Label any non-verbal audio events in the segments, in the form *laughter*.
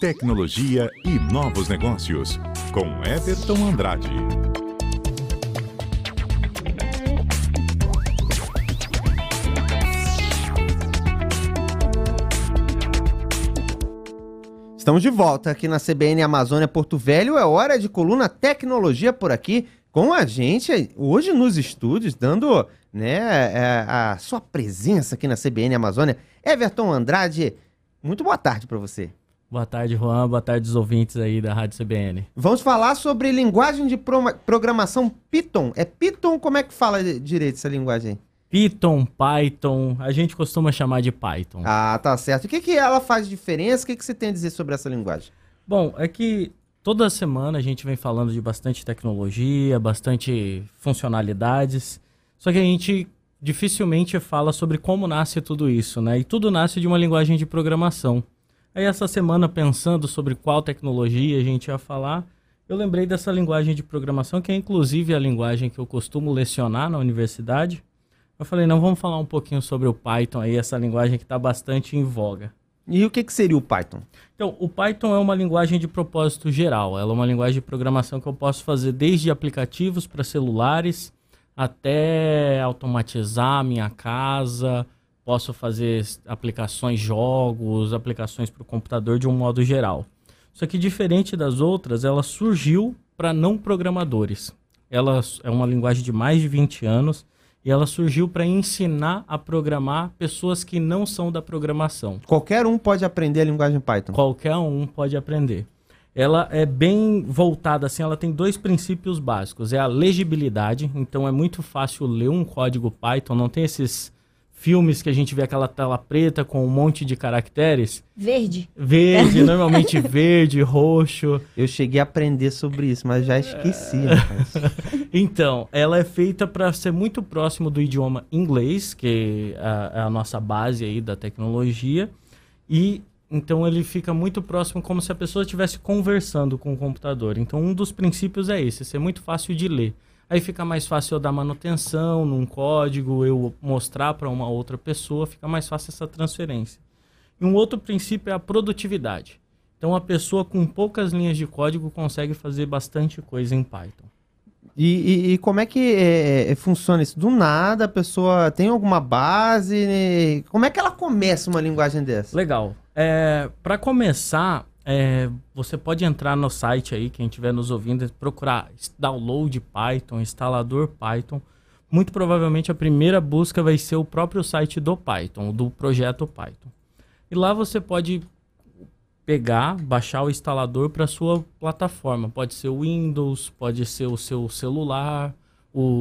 tecnologia e novos negócios, com Everton Andrade. Estamos de volta aqui na CBN Amazônia Porto Velho. É hora de coluna Tecnologia por aqui com a gente hoje nos estúdios, dando né, é, a, sua presença aqui na CBN Amazônia. Everton Andrade, muito boa tarde para você. Boa tarde, Juan. Boa tarde, os ouvintes aí da Rádio CBN. Vamos falar sobre linguagem de pro programação Python. É Python? Como é que fala direito essa linguagem? Python, Python, a gente costuma chamar de Python. Ah, tá certo. O que, que ela faz diferença? O que, que você tem a dizer sobre essa linguagem? Bom, é que toda semana a gente vem falando de bastante tecnologia, bastante funcionalidades, só que a gente dificilmente fala sobre como nasce tudo isso, né? E tudo nasce de uma linguagem de programação. Aí essa semana, pensando sobre qual tecnologia a gente ia falar, eu lembrei dessa linguagem de programação, que é inclusive a linguagem que eu costumo lecionar na universidade. Eu falei, não, vamos falar um pouquinho sobre o Python aí, essa linguagem que está bastante em voga. E o que, que seria o Python? Então, o Python é uma linguagem de propósito geral. Ela é uma linguagem de programação que eu posso fazer desde aplicativos para celulares até automatizar a minha casa, posso fazer aplicações, jogos, aplicações para o computador de um modo geral. Só que diferente das outras, ela surgiu para não programadores. Ela é uma linguagem de mais de 20 anos e ela surgiu para ensinar a programar pessoas que não são da programação. Qualquer um pode aprender a linguagem Python. Qualquer um pode aprender. Ela é bem voltada assim, ela tem dois princípios básicos. É a legibilidade, então é muito fácil ler um código Python, não tem esses filmes que a gente vê aquela tela preta com um monte de caracteres. Verde. Verde, normalmente *laughs* verde, roxo. Eu cheguei a aprender sobre isso, mas já esqueci. *laughs* então, ela é feita para ser muito próximo do idioma inglês, que é, é a nossa base aí da tecnologia, e então ele fica muito próximo como se a pessoa estivesse conversando com o computador. Então um dos princípios é esse, ser muito fácil de ler. Aí fica mais fácil eu dar manutenção num código, eu mostrar para uma outra pessoa, fica mais fácil essa transferência. E um outro princípio é a produtividade. Então a pessoa com poucas linhas de código consegue fazer bastante coisa em Python. E, e, e como é que é, é, funciona isso? Do nada a pessoa tem alguma base? Né? Como é que ela começa uma linguagem dessa? Legal. É, para começar, é, você pode entrar no site aí, quem estiver nos ouvindo, procurar download Python, instalador Python. Muito provavelmente a primeira busca vai ser o próprio site do Python, do projeto Python. E lá você pode pegar, baixar o instalador para sua plataforma. Pode ser o Windows, pode ser o seu celular,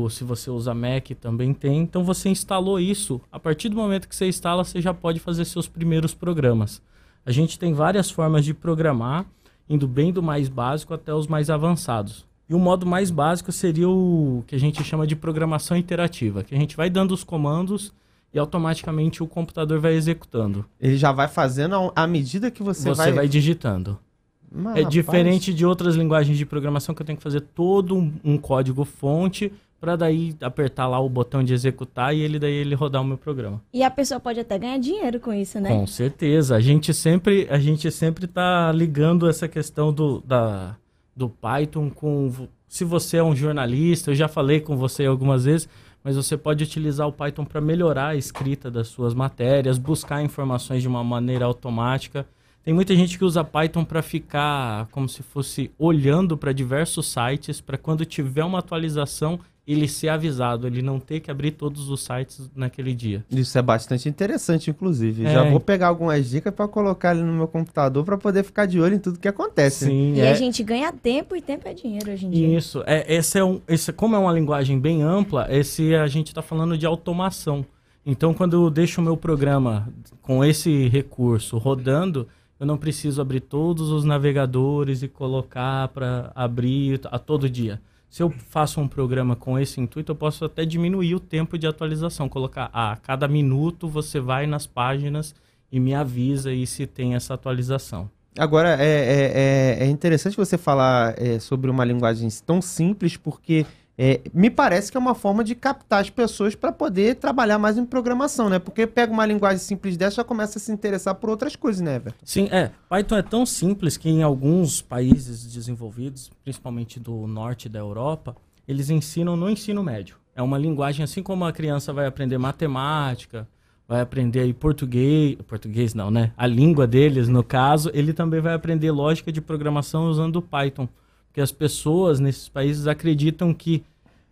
se você usa Mac também tem. Então você instalou isso. A partir do momento que você instala, você já pode fazer seus primeiros programas. A gente tem várias formas de programar, indo bem do mais básico até os mais avançados. E o modo mais básico seria o que a gente chama de programação interativa, que a gente vai dando os comandos e automaticamente o computador vai executando. Ele já vai fazendo à medida que você, você vai... Você vai digitando. Mas, é rapaz... diferente de outras linguagens de programação que eu tenho que fazer todo um, um código fonte para daí apertar lá o botão de executar e ele daí ele rodar o meu programa. E a pessoa pode até ganhar dinheiro com isso, né? Com certeza. A gente sempre a gente sempre tá ligando essa questão do da, do Python com se você é um jornalista, eu já falei com você algumas vezes, mas você pode utilizar o Python para melhorar a escrita das suas matérias, buscar informações de uma maneira automática. Tem muita gente que usa Python para ficar como se fosse olhando para diversos sites, para quando tiver uma atualização ele ser avisado, ele não ter que abrir todos os sites naquele dia. Isso é bastante interessante, inclusive. É. Já vou pegar algumas dicas para colocar ali no meu computador para poder ficar de olho em tudo que acontece. Sim, e é... a gente ganha tempo e tempo é dinheiro hoje em dia. Isso. É, esse é um, esse, como é uma linguagem bem ampla, esse a gente está falando de automação. Então, quando eu deixo o meu programa com esse recurso rodando, eu não preciso abrir todos os navegadores e colocar para abrir a todo dia. Se eu faço um programa com esse intuito, eu posso até diminuir o tempo de atualização, colocar ah, a cada minuto você vai nas páginas e me avisa aí se tem essa atualização. Agora, é, é, é, é interessante você falar é, sobre uma linguagem tão simples, porque É, me parece que é uma forma de captar as pessoas para poder trabalhar mais em programação, né? Porque pega uma linguagem simples dessa já começa a se interessar por outras coisas, né, Everton? Sim, é. Python é tão simples que em alguns países desenvolvidos, principalmente do norte da Europa, eles ensinam no ensino médio. É uma linguagem assim como a criança vai aprender matemática, vai aprender aí português, português não, né? A língua deles, no caso, ele também vai aprender lógica de programação usando Python. Porque as pessoas nesses países acreditam que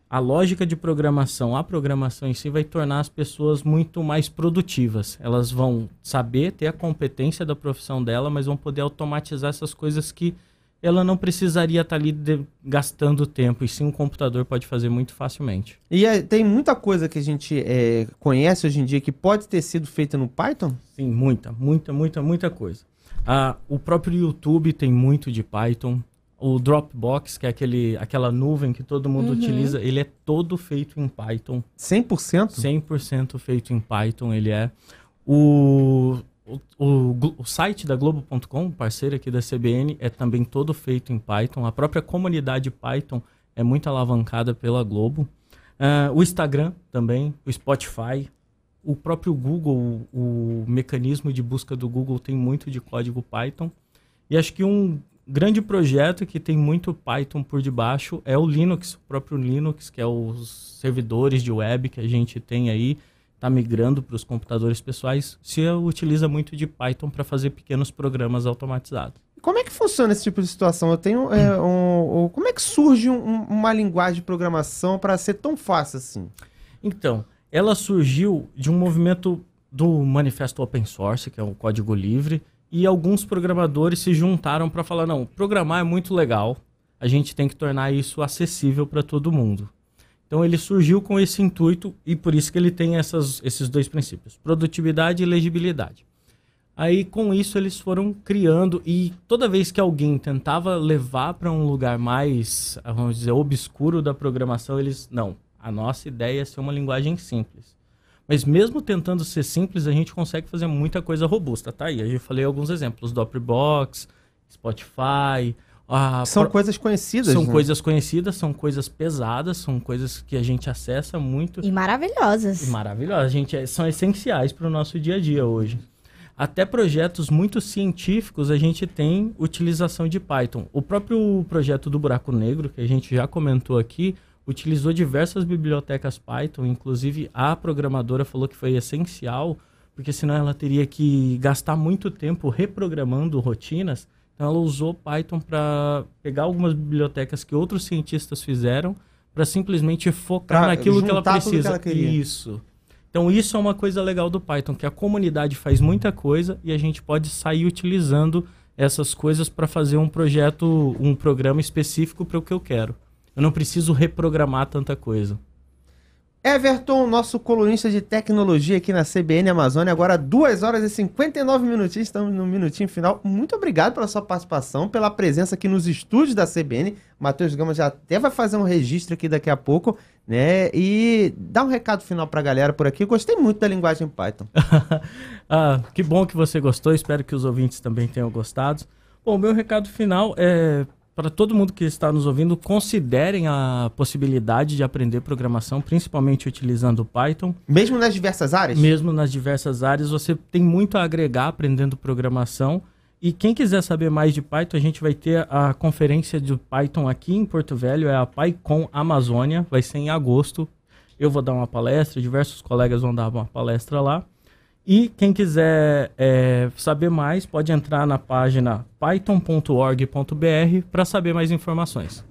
a lógica de programação, a programação em si vai tornar as pessoas muito mais produtivas. Elas vão saber ter a competência da profissão dela, mas vão poder automatizar essas coisas que ela não precisaria estar ali de, gastando tempo, e sim um computador pode fazer muito facilmente. E é, tem muita coisa que a gente é, conhece hoje em dia que pode ter sido feita no Python? Sim, muita, muita, muita, muita coisa. Ah, o próprio YouTube tem muito de Python. O Dropbox, que é aquele, aquela nuvem que todo mundo uhum. utiliza, ele é todo feito em Python. 100%? 100% feito em Python, ele é. O o, o, o, site da Globo.com, parceiro aqui da CBN, é também todo feito em Python. A própria comunidade Python é muito alavancada pela Globo. Uh, o Instagram também, o Spotify, o próprio Google, o, o, mecanismo de busca do Google tem muito de código Python. E acho que um grande projeto que tem muito Python por debaixo é o Linux, o próprio Linux, que é os servidores de web que a gente tem aí está migrando para os computadores pessoais, se utiliza muito de Python para fazer pequenos programas automatizados. Como é que funciona esse tipo de situação? Eu tenho é, *clears throat* um, um, como é que surge um, uma linguagem de programação para ser tão fácil assim? Então, ela surgiu de um movimento do manifesto open source, que é um código livre, e alguns programadores se juntaram para falar: não, programar é muito legal, a gente tem que tornar isso acessível para todo mundo. Então ele surgiu com esse intuito e por isso que ele tem essas, esses dois princípios, produtividade e legibilidade. Aí com isso eles foram criando e toda vez que alguém tentava levar para um lugar mais, vamos dizer, obscuro da programação, eles não, a nossa ideia é ser uma linguagem simples. Mas mesmo tentando ser simples, a gente consegue fazer muita coisa robusta, tá aí. Eu já falei alguns exemplos, Dropbox, Spotify, são por... coisas conhecidas. São né? coisas conhecidas, são coisas pesadas, são coisas que a gente acessa muito. E maravilhosas. E maravilhosas. A gente é, são essenciais para o nosso dia a dia hoje. Até projetos muito científicos a gente tem utilização de Python. O próprio projeto do Buraco Negro, que a gente já comentou aqui, utilizou diversas bibliotecas Python, inclusive a programadora falou que foi essencial, porque senão ela teria que gastar muito tempo reprogramando rotinas então ela usou Python para pegar algumas bibliotecas que outros cientistas fizeram para simplesmente focar pra naquilo que ela precisa. Que ela isso. Então isso é uma coisa legal do Python, que a comunidade faz muita coisa e a gente pode sair utilizando essas coisas para fazer um projeto, um programa específico para o que eu quero. Eu não preciso reprogramar tanta coisa. Everton, nosso colunista de tecnologia aqui na CBN Amazônia, agora 2 horas e 59 minutinhos, estamos no minutinho final. Muito obrigado pela sua participação, pela presença aqui nos estúdios da CBN. Matheus Gama já até vai fazer um registro aqui daqui a pouco, né? E dá um recado final para a galera por aqui. Gostei muito da linguagem Python. *laughs* ah, que bom que você gostou, espero que os ouvintes também tenham gostado. Bom, meu recado final é para todo mundo que está nos ouvindo, considerem a possibilidade de aprender programação, principalmente utilizando o Python. Mesmo nas diversas áreas? Mesmo nas diversas áreas, você tem muito a agregar aprendendo programação. E quem quiser saber mais de Python, a gente vai ter a conferência de Python aqui em Porto Velho, é a PyCon Amazônia, vai ser em agosto. Eu vou dar uma palestra, diversos colegas vão dar uma palestra lá. E quem quiser é, saber mais, pode entrar na página python.org.br para saber mais informações.